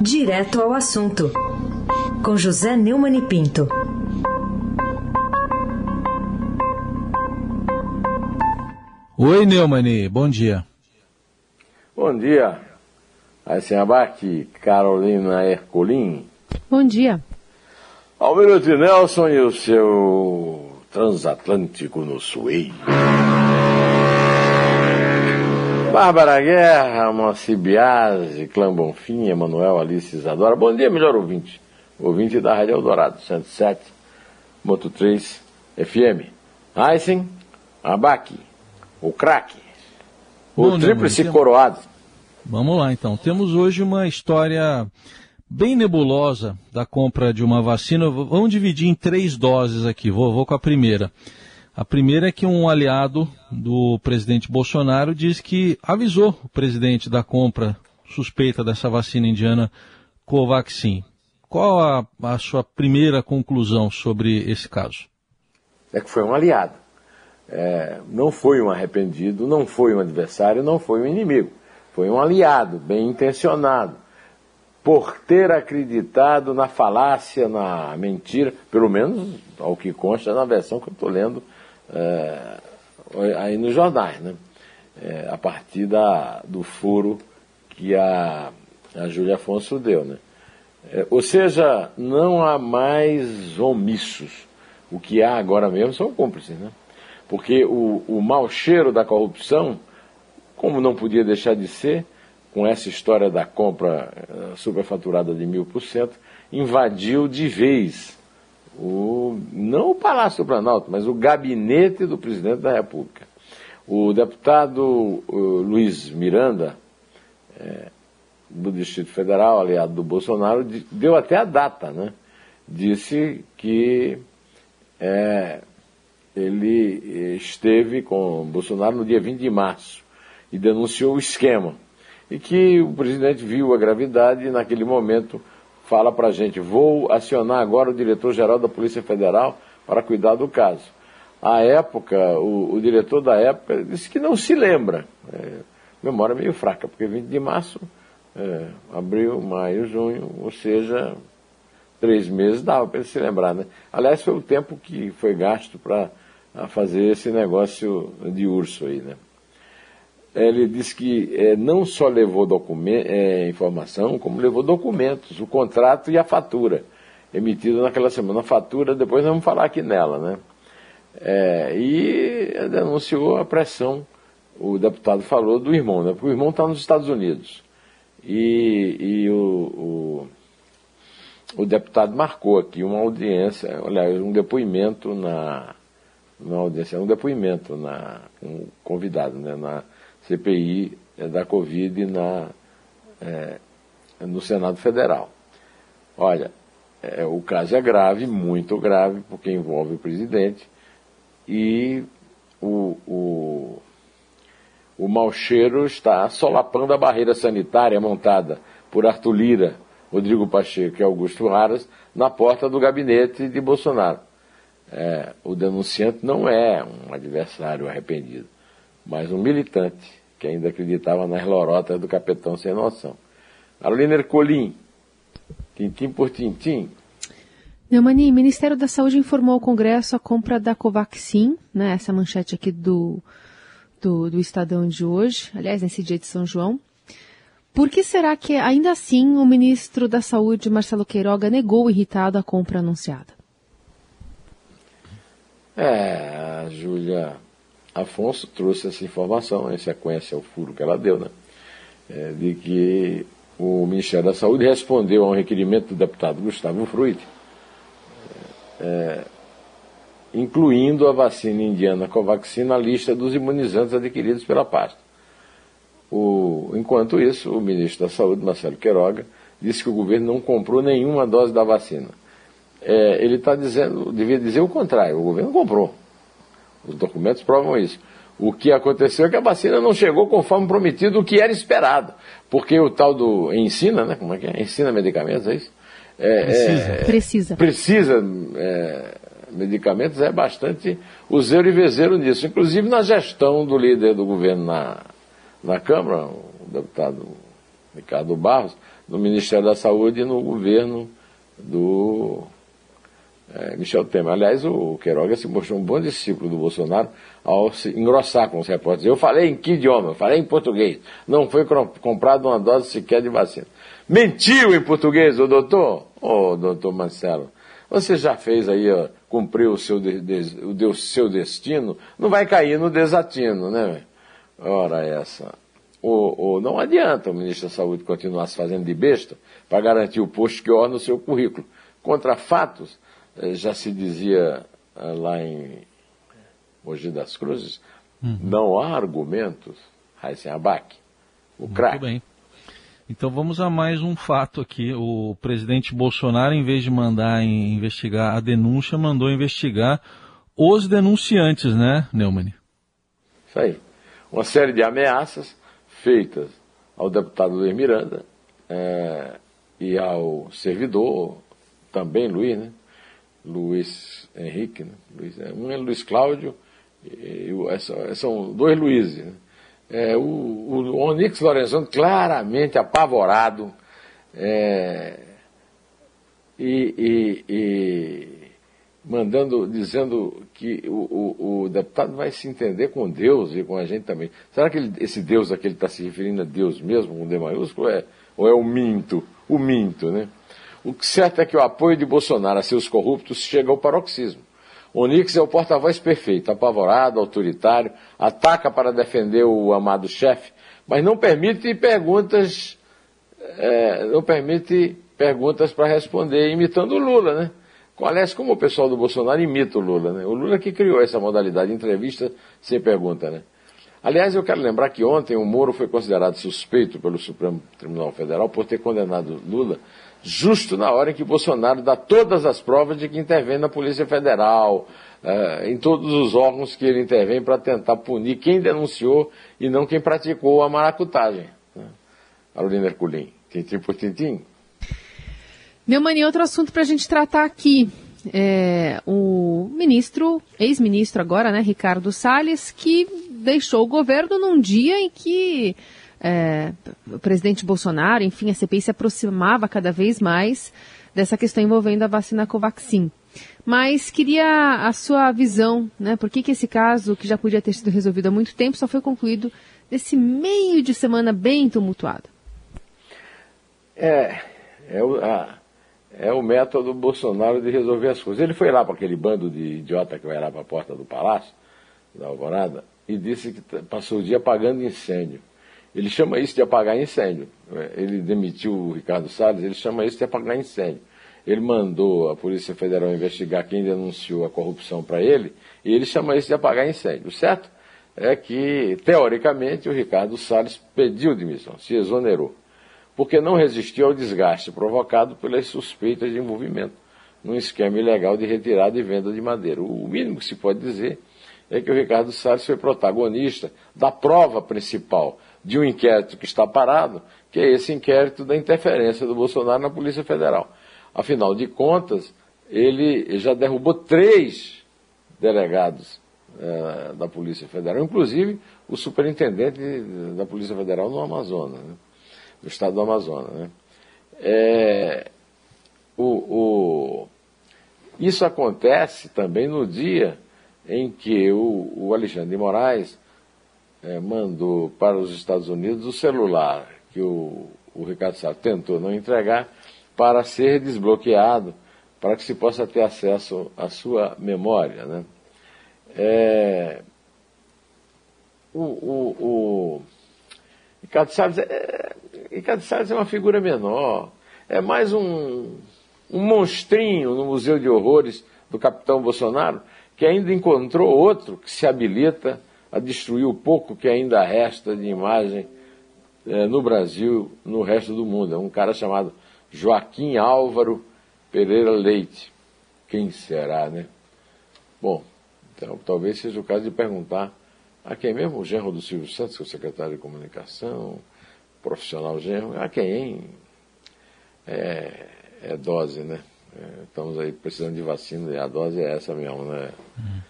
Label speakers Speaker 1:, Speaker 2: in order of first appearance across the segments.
Speaker 1: Direto ao assunto, com José Neumann e Pinto.
Speaker 2: Oi, Neumani, bom dia.
Speaker 3: Bom dia, Aysen Abac, Carolina Ercolim.
Speaker 4: Bom dia.
Speaker 3: Almirante Nelson e o seu transatlântico no Suez. Bárbara Guerra, Moacir Biasi, Clã Bonfim, Emanuel Alice Isadora. Bom dia, melhor ouvinte. Ouvinte da Rádio Eldorado, 107, Moto 3, FM. Aysen, Abac, o craque, o tríplice coroado.
Speaker 2: Vamos lá, então. Temos hoje uma história bem nebulosa da compra de uma vacina. Vamos dividir em três doses aqui. Vou, vou com a primeira. A primeira é que um aliado do presidente Bolsonaro diz que avisou o presidente da compra suspeita dessa vacina indiana Covaxin. Qual a, a sua primeira conclusão sobre esse caso?
Speaker 3: É que foi um aliado. É, não foi um arrependido, não foi um adversário, não foi um inimigo. Foi um aliado, bem intencionado, por ter acreditado na falácia, na mentira, pelo menos ao que consta na versão que eu estou lendo é, aí nos jornais, né? É, a partir da, do furo que a, a Júlia Afonso deu. Né? É, ou seja, não há mais omissos. O que há agora mesmo são cúmplices. Né? Porque o, o mau cheiro da corrupção, como não podia deixar de ser, com essa história da compra uh, superfaturada de mil por cento, invadiu de vez o, não o Palácio do Planalto, mas o gabinete do presidente da República. O deputado Luiz Miranda, é, do Distrito Federal, aliado do Bolsonaro, deu até a data, né? Disse que é, ele esteve com Bolsonaro no dia 20 de março e denunciou o esquema. E que o presidente viu a gravidade e, naquele momento, fala para a gente: vou acionar agora o diretor-geral da Polícia Federal para cuidar do caso. À época, o, o diretor da época disse que não se lembra. É, memória meio fraca, porque 20 de março, é, abril, maio, junho, ou seja, três meses dava para ele se lembrar. Né? Aliás, foi o tempo que foi gasto para fazer esse negócio de urso aí. Né? Ele disse que é, não só levou é, informação, como levou documentos, o contrato e a fatura, emitido naquela semana. A fatura, depois vamos falar aqui nela, né? É, e denunciou a pressão, o deputado falou do irmão, né? Porque o irmão está nos Estados Unidos. E, e o, o, o, deputado marcou aqui uma audiência, aliás, um depoimento na. Uma audiência, um depoimento na, um convidado, né? Na, CPI é, da Covid na, é, no Senado Federal. Olha, é, o caso é grave, muito grave, porque envolve o presidente e o, o, o mau cheiro está solapando a barreira sanitária montada por Arthur Lira, Rodrigo Pacheco e Augusto Aras na porta do gabinete de Bolsonaro. É, o denunciante não é um adversário arrependido, mas um militante que ainda acreditava nas lorotas do capitão sem noção. Carolina Ercolim, tintim por tintim.
Speaker 4: Neumani, o Ministério da Saúde informou ao Congresso a compra da Covaxin, né, essa manchete aqui do, do, do Estadão de hoje, aliás, nesse dia de São João. Por que será que, ainda assim, o ministro da Saúde, Marcelo Queiroga, negou irritado a compra anunciada?
Speaker 3: É, Júlia, Afonso trouxe essa informação, em sequência ao furo que ela deu, né? É, de que o Ministério da Saúde respondeu a um requerimento do deputado Gustavo Fruit, é, é, incluindo a vacina indiana Covaxin na lista dos imunizantes adquiridos pela pasta. O, enquanto isso, o ministro da Saúde, Marcelo Queiroga, disse que o governo não comprou nenhuma dose da vacina. É, ele está dizendo, devia dizer o contrário, o governo comprou. Os documentos provam isso. O que aconteceu é que a vacina não chegou conforme prometido, o que era esperado. Porque o tal do ensina, né? Como é que é? Ensina medicamentos, é isso? É,
Speaker 4: precisa. É, precisa.
Speaker 3: Precisa é, medicamentos, é bastante useiro e vezeiro nisso. Inclusive na gestão do líder do governo na, na Câmara, o deputado Ricardo Barros, no Ministério da Saúde e no governo do é, Michel Temer. Aliás, o Queiroga se mostrou um bom discípulo do Bolsonaro ao se engrossar com os repórteres. Eu falei em que idioma? Eu falei em português. Não foi comprado uma dose sequer de vacina. Mentiu em português, o doutor? Ô, oh, doutor Marcelo, você já fez aí, ó, cumpriu o seu, de, de, o seu destino, não vai cair no desatino, né? Ora essa. Ou não adianta o ministro da Saúde continuar se fazendo de besta para garantir o posto que orna o seu currículo. Contra fatos, já se dizia eh, lá em Mogi das Cruzes, uhum. não há argumentos, Raíssen Abac, o craque. Muito bem.
Speaker 2: Então vamos a mais um fato aqui. O presidente Bolsonaro, em vez de mandar investigar a denúncia, mandou investigar os denunciantes, né, Neumann?
Speaker 3: Isso aí. Uma série de ameaças feitas ao deputado Luiz Miranda é, e ao servidor, também Luiz, né? Luiz Henrique, né? Luiz, é, um é Luiz Cláudio, e, e, são dois Luizes. Né? É, o, o Onix Lorenzoni claramente apavorado é, e, e, e, mandando, dizendo que o, o, o, deputado vai se entender com Deus e com a gente também. Será que ele, esse Deus a que ele está se referindo a Deus mesmo, com D maiúsculo, é, ou é o minto? O minto, né? O certo é que o apoio de Bolsonaro a seus corruptos chega ao paroxismo. Onix é o porta-voz perfeito, apavorado, autoritário, ataca para defender o amado chefe, mas não permite perguntas, é, não permite perguntas para responder imitando o Lula, né? Aliás, como o pessoal do Bolsonaro imita o Lula, né? O Lula que criou essa modalidade de entrevista sem pergunta, né? Aliás, eu quero lembrar que ontem o Moro foi considerado suspeito pelo Supremo Tribunal Federal por ter condenado Lula justo na hora em que Bolsonaro dá todas as provas de que intervém na Polícia Federal, eh, em todos os órgãos que ele intervém para tentar punir quem denunciou e não quem praticou a maracutagem. Né? Carolina Herculin, tintim por tintim.
Speaker 4: Neumani, outro assunto para a gente tratar aqui. É, o ministro, ex-ministro agora, né, Ricardo Salles, que deixou o governo num dia em que é, o presidente Bolsonaro, enfim, a CPI se aproximava cada vez mais dessa questão envolvendo a vacina Covaxin. Mas queria a sua visão, né? Por que, que esse caso, que já podia ter sido resolvido há muito tempo, só foi concluído nesse meio de semana bem tumultuado?
Speaker 3: É, é o, a, é o método Bolsonaro de resolver as coisas. Ele foi lá para aquele bando de idiota que vai lá para a porta do palácio, da Alvorada, e disse que passou o dia apagando incêndio. Ele chama isso de apagar incêndio. Ele demitiu o Ricardo Salles, ele chama isso de apagar incêndio. Ele mandou a Polícia Federal investigar quem denunciou a corrupção para ele, e ele chama isso de apagar incêndio. Certo é que, teoricamente, o Ricardo Salles pediu demissão, se exonerou, porque não resistiu ao desgaste provocado pelas suspeitas de envolvimento num esquema ilegal de retirada e venda de madeira. O mínimo que se pode dizer é que o Ricardo Salles foi protagonista da prova principal de um inquérito que está parado, que é esse inquérito da interferência do Bolsonaro na Polícia Federal. Afinal de contas, ele já derrubou três delegados é, da Polícia Federal, inclusive o superintendente da Polícia Federal no Amazonas, né, no estado do Amazonas. Né. É, o, o, isso acontece também no dia em que o, o Alexandre de Moraes é, mandou para os Estados Unidos o celular que o, o Ricardo Sá tentou não entregar para ser desbloqueado, para que se possa ter acesso à sua memória. Né? É, o, o, o Ricardo Salles é, Ricardo Salles é uma figura menor, é mais um, um monstrinho no Museu de Horrores do capitão Bolsonaro, que ainda encontrou outro que se habilita a destruir o pouco que ainda resta de imagem é, no Brasil, no resto do mundo. É um cara chamado Joaquim Álvaro Pereira Leite. Quem será, né? Bom, então, talvez seja o caso de perguntar a quem mesmo, o genro do Silvio Santos, que é o secretário de comunicação, profissional genro, a quem é, é dose, né? É, estamos aí precisando de vacina e a dose é essa mesmo, né? Uhum.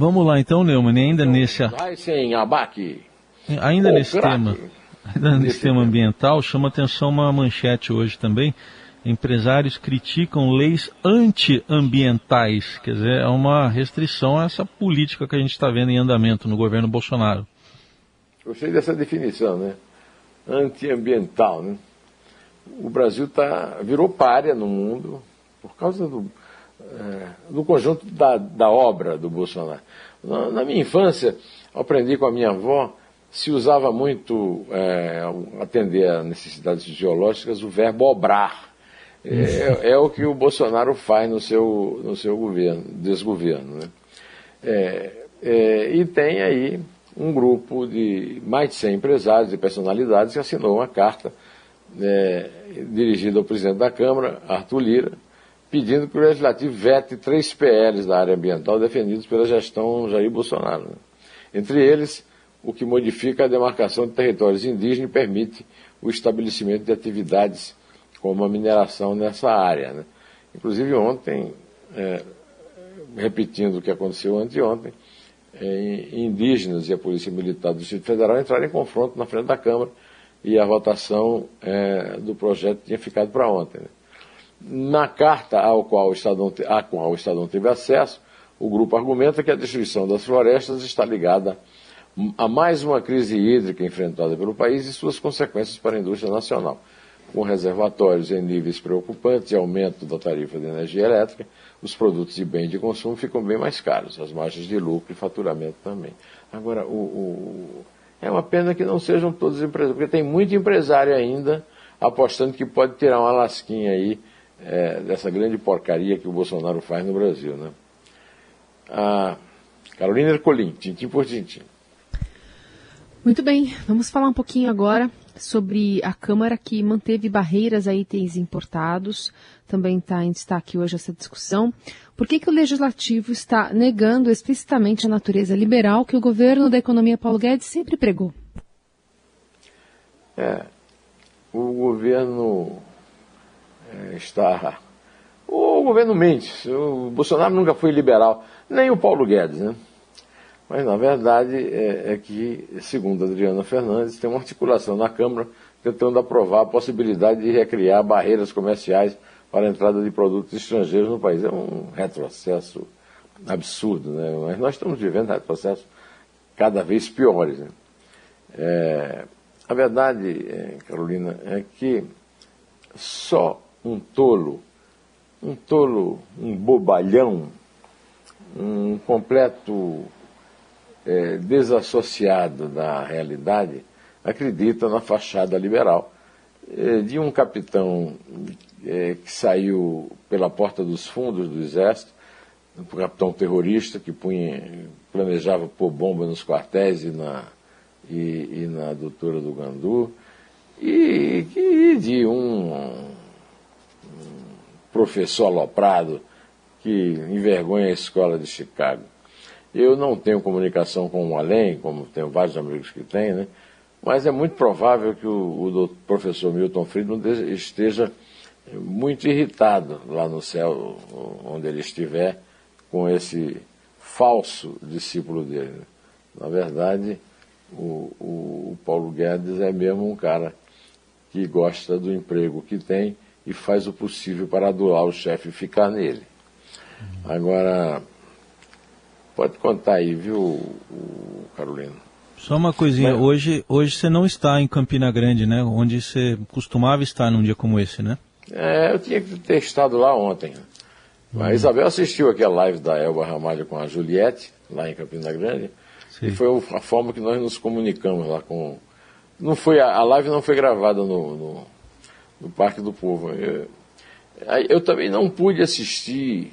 Speaker 2: Vamos lá então, Neumann, ainda então, nesse...
Speaker 3: Sem abaque.
Speaker 2: Ainda nesse tema, ainda nesse tema ambiental, chama atenção uma manchete hoje também. Empresários criticam leis antiambientais, quer dizer, é uma restrição a essa política que a gente está vendo em andamento no governo Bolsonaro.
Speaker 3: Gostei dessa definição, né? Antiambiental, né? O Brasil tá, virou párea no mundo por causa do, é, conjunto da, da obra do Bolsonaro. Na, na, minha infância, aprendi com a minha avó, se usava muito, é, atender a necessidades fisiológicas, o verbo obrar. É, é, o que o Bolsonaro faz no seu, no seu governo, desgoverno. Né? É, é, e tem aí um grupo de mais de 100 empresários e personalidades que assinou uma carta é, dirigida ao presidente da Câmara, Arthur Lira, pedindo que o Legislativo vete três PLs da área ambiental defendidos pela gestão Jair Bolsonaro. Entre eles, o que modifica a demarcação de territórios indígenas e permite o estabelecimento de atividades como a mineração nessa área. Né? Inclusive ontem, é, repetindo o que aconteceu anteontem, é, indígenas e a Polícia Militar do Distrito Federal entraram em confronto na frente da Câmara e a votação é, do projeto tinha ficado para ontem. Né? Na carta ao qual, o Estadão, a qual o Estadão teve acesso, o grupo argumenta que a destruição das florestas está ligada a mais uma crise hídrica enfrentada pelo país e suas consequências para a indústria nacional com reservatórios em níveis preocupantes e aumento da tarifa de energia elétrica, os produtos e bens de consumo ficam bem mais caros, as margens de lucro e faturamento também. Agora, o, o, é uma pena que não sejam todos empresários, porque tem muito empresário ainda apostando que pode tirar uma lasquinha aí é, dessa grande porcaria que o Bolsonaro faz no Brasil. Né? A Carolina Ercolim, tintim por tintim.
Speaker 4: Muito bem, vamos falar um pouquinho agora sobre a Câmara que manteve barreiras a itens importados. Também está em destaque hoje essa discussão. Por que, que o Legislativo está negando explicitamente a natureza liberal que o governo da economia Paulo Guedes sempre pregou?
Speaker 3: É, o governo está. O governo mente. O Bolsonaro nunca foi liberal, nem o Paulo Guedes, né? Mas, na verdade, é, é, que, segundo Adriana Fernandes, tem uma articulação na Câmara tentando aprovar a possibilidade de recriar barreiras comerciais para a entrada de produtos estrangeiros no país. É um retrocesso absurdo, né? mas nós estamos vivendo retrocessos cada vez piores. Né? É, a verdade, é, Carolina, é que só um tolo, um tolo, um bobalhão, um completo é, desassociado da realidade, acredita na fachada liberal. É, de um capitão é, que saiu pela porta dos fundos do exército, um capitão terrorista que punha, planejava pôr bomba nos quartéis e na, e, e na doutora do Gandu, e, e de um, professor aloprado que envergonha a escola de Chicago. Eu não tenho comunicação com o além, como tenho vários amigos que têm, né? mas é muito provável que o, o professor Milton Friedman esteja muito irritado lá no céu, onde ele estiver, com esse falso discípulo dele. Né? Na verdade, o, o, o Paulo Guedes é mesmo um cara que gosta do emprego que tem e faz o possível para adular o chefe e ficar nele. Agora, Pode contar aí, viu, Carolina?
Speaker 2: Só uma coisinha, Mas... hoje, hoje você não está em Campina Grande, né? Onde você costumava estar num dia como esse, né?
Speaker 3: É, eu tinha que ter estado lá ontem. Uhum. A Isabel assistiu aquela live da Elba Ramalho com a Juliette, lá em Campina Grande, Sim. e foi a forma que nós nos comunicamos lá com... Não foi, a live não foi gravada no, no, no Parque do Povo. Eu, eu também não pude assistir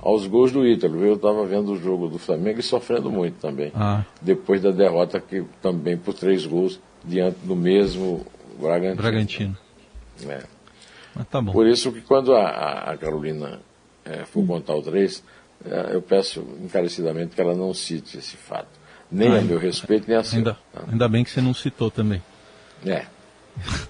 Speaker 3: aos gols do Ítalo. Eu estava vendo o jogo do Flamengo e sofrendo muito também. Ah. Depois da derrota que também por três gols diante do mesmo Bragantino.
Speaker 2: Bragantino.
Speaker 3: É.
Speaker 2: Mas tá bom.
Speaker 3: Por isso que quando a, a Carolina é, for contar o três, é, eu peço encarecidamente que ela não cite esse fato. Nem ah, a meu respeito, nem a seu.
Speaker 2: Ainda, ainda bem que você não citou também.
Speaker 3: É.